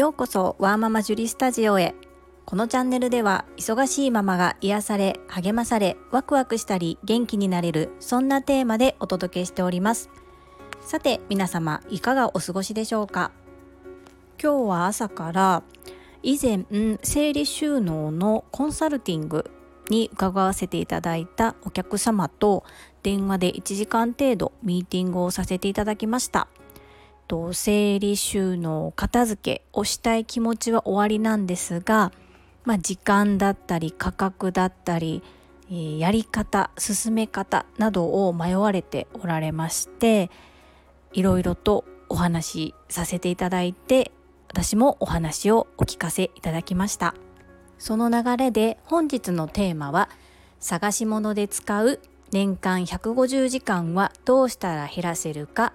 ようこそワーママジュリスタジオへ。このチャンネルでは忙しいママが癒され励まされワクワクしたり元気になれるそんなテーマでお届けしております。さて皆様いかがお過ごしでしょうか？今日は朝から以前生理収納のコンサルティングに伺わせていただいたお客様と電話で1時間程度ミーティングをさせていただきました。と整理収納片付けをしたい気持ちは終わりなんですが、まあ、時間だったり価格だったり、やり方進め方などを迷われておられましていろいろとお話しさせていただいて私もお話をお聞かせいただきました。その流れで本日のテーマは探し物で使う年間150時間はどうしたら減らせるか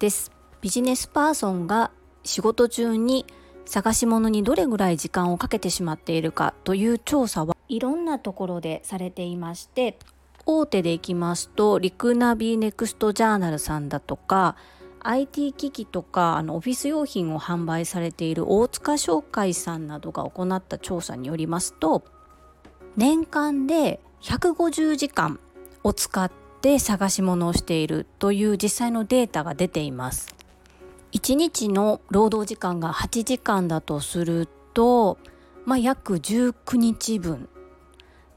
です。ビジネスパーソンが仕事中に探し物にどれぐらい時間をかけてしまっているかという調査はいろんなところでされていまして大手でいきますとリクナビネクストジャーナルさんだとか IT 機器とかあのオフィス用品を販売されている大塚商会さんなどが行った調査によりますと年間で150時間を使って探し物をしているという実際のデータが出ています。1日の労働時間が8時間だとすると、まあ、約19日分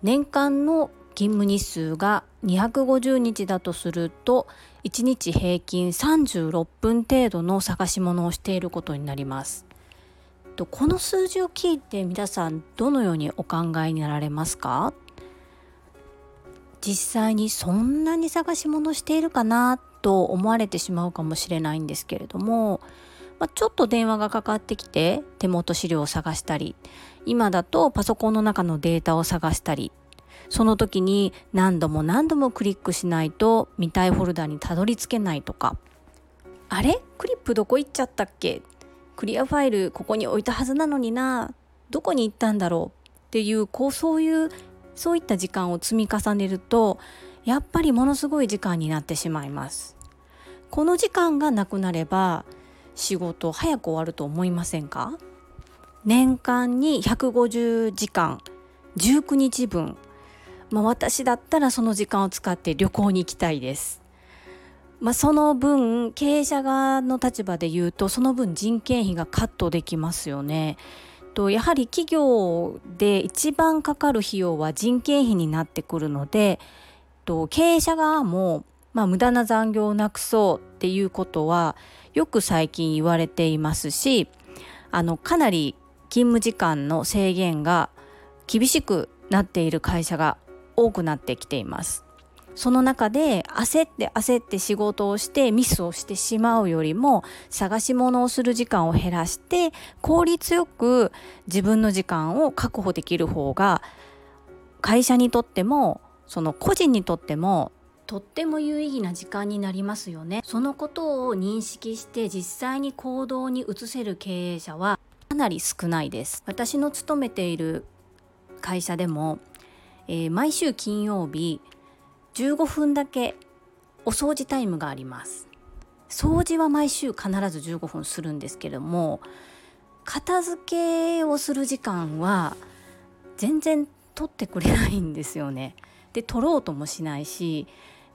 年間の勤務日数が250日だとすると1日平均36分程度の探し物をしていることになります。この数字を聞いて皆さんどのようにお考えになられますか？実際にそんなに探し物しているかなと思われてしまうかもしれないんですけれども、まあ、ちょっと電話がかかってきて手元資料を探したり今だとパソコンの中のデータを探したりその時に何度も何度もクリックしないと見たいフォルダにたどり着けないとかあれ？クリップどこ行っちゃったっけ？クリアファイルここに置いたはずなのになどこに行ったんだろう？っていうこうそういうそういった時間を積み重ねるとやっぱりものすごい時間になってしまいますこの時間がなくなれば仕事早く終わると思いませんか？年間に150時間19日分まあ、私だったらその時間を使って旅行に行きたいです。まあ、その分経営者側の立場で言うとその分人件費がカットできますよね。とやはり企業で一番かかる費用は人件費になってくるのでと経営者側も、まあ、無駄な残業をなくそうっていうことはよく最近言われていますしあのかなり勤務時間の制限が厳しくなっている会社が多くなってきています。その中で焦って焦って仕事をしてミスをしてしまうよりも探し物をする時間を減らして効率よく自分の時間を確保できる方が会社にとってもその個人にとってもとっても有意義な時間になりますよね。そのことを認識して実際に行動に移せる経営者はかなり少ないです。私の勤めている会社でも、えー、毎週金曜日15分だけお掃除タイムがあります。掃除は毎週必ず15分するんですけども片付けをする時間は全然取ってくれないんですよね。で取ろうともしないし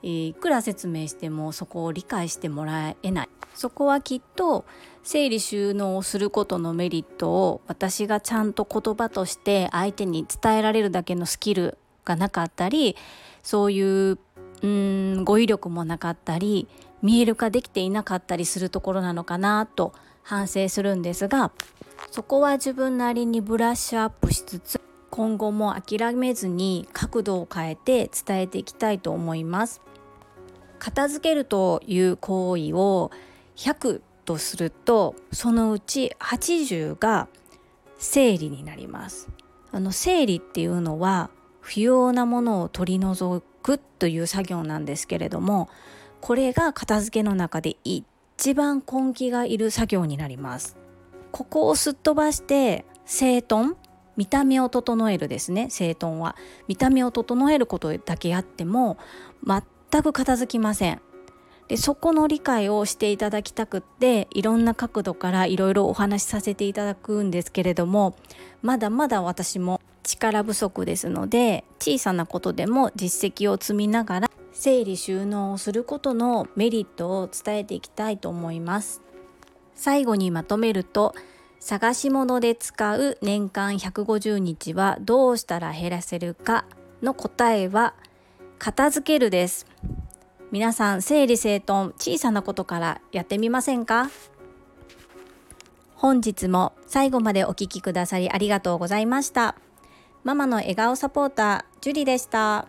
いくら説明してもそこを理解してもらえない。そこはきっと整理収納をすることのメリットを私がちゃんと言葉として相手に伝えられるだけのスキルがなかったりそういううん語彙力もなかったり見える化できていなかったりするところなのかなと反省するんですがそこは自分なりにブラッシュアップしつつ今後も諦めずに角度を変えて伝えていきたいと思います。片付けるという行為を100とするとそのうち80が整理になります。あの整理っていうのは不要なものを取り除くという作業なんですけれどもこれが片付けの中で一番根気がいる作業になります。ここをすっ飛ばして整頓見た目を整えるですね。整頓は。見た目を整えることだけやっても全く片付きません。でそこの理解をしていただきたくっていろんな角度からいろいろお話しさせていただくんですけれどもまだまだ私も力不足ですので小さなことでも実績を積みながら整理収納をすることのメリットを伝えていきたいと思います。最後にまとめると探し物で使う年間150日はどうしたら減らせるかの答えは片付けるです。皆さん整理整頓小さなことからやってみませんか？本日も最後までお聴きくださりありがとうございました。ママの笑顔サポータージュリでした。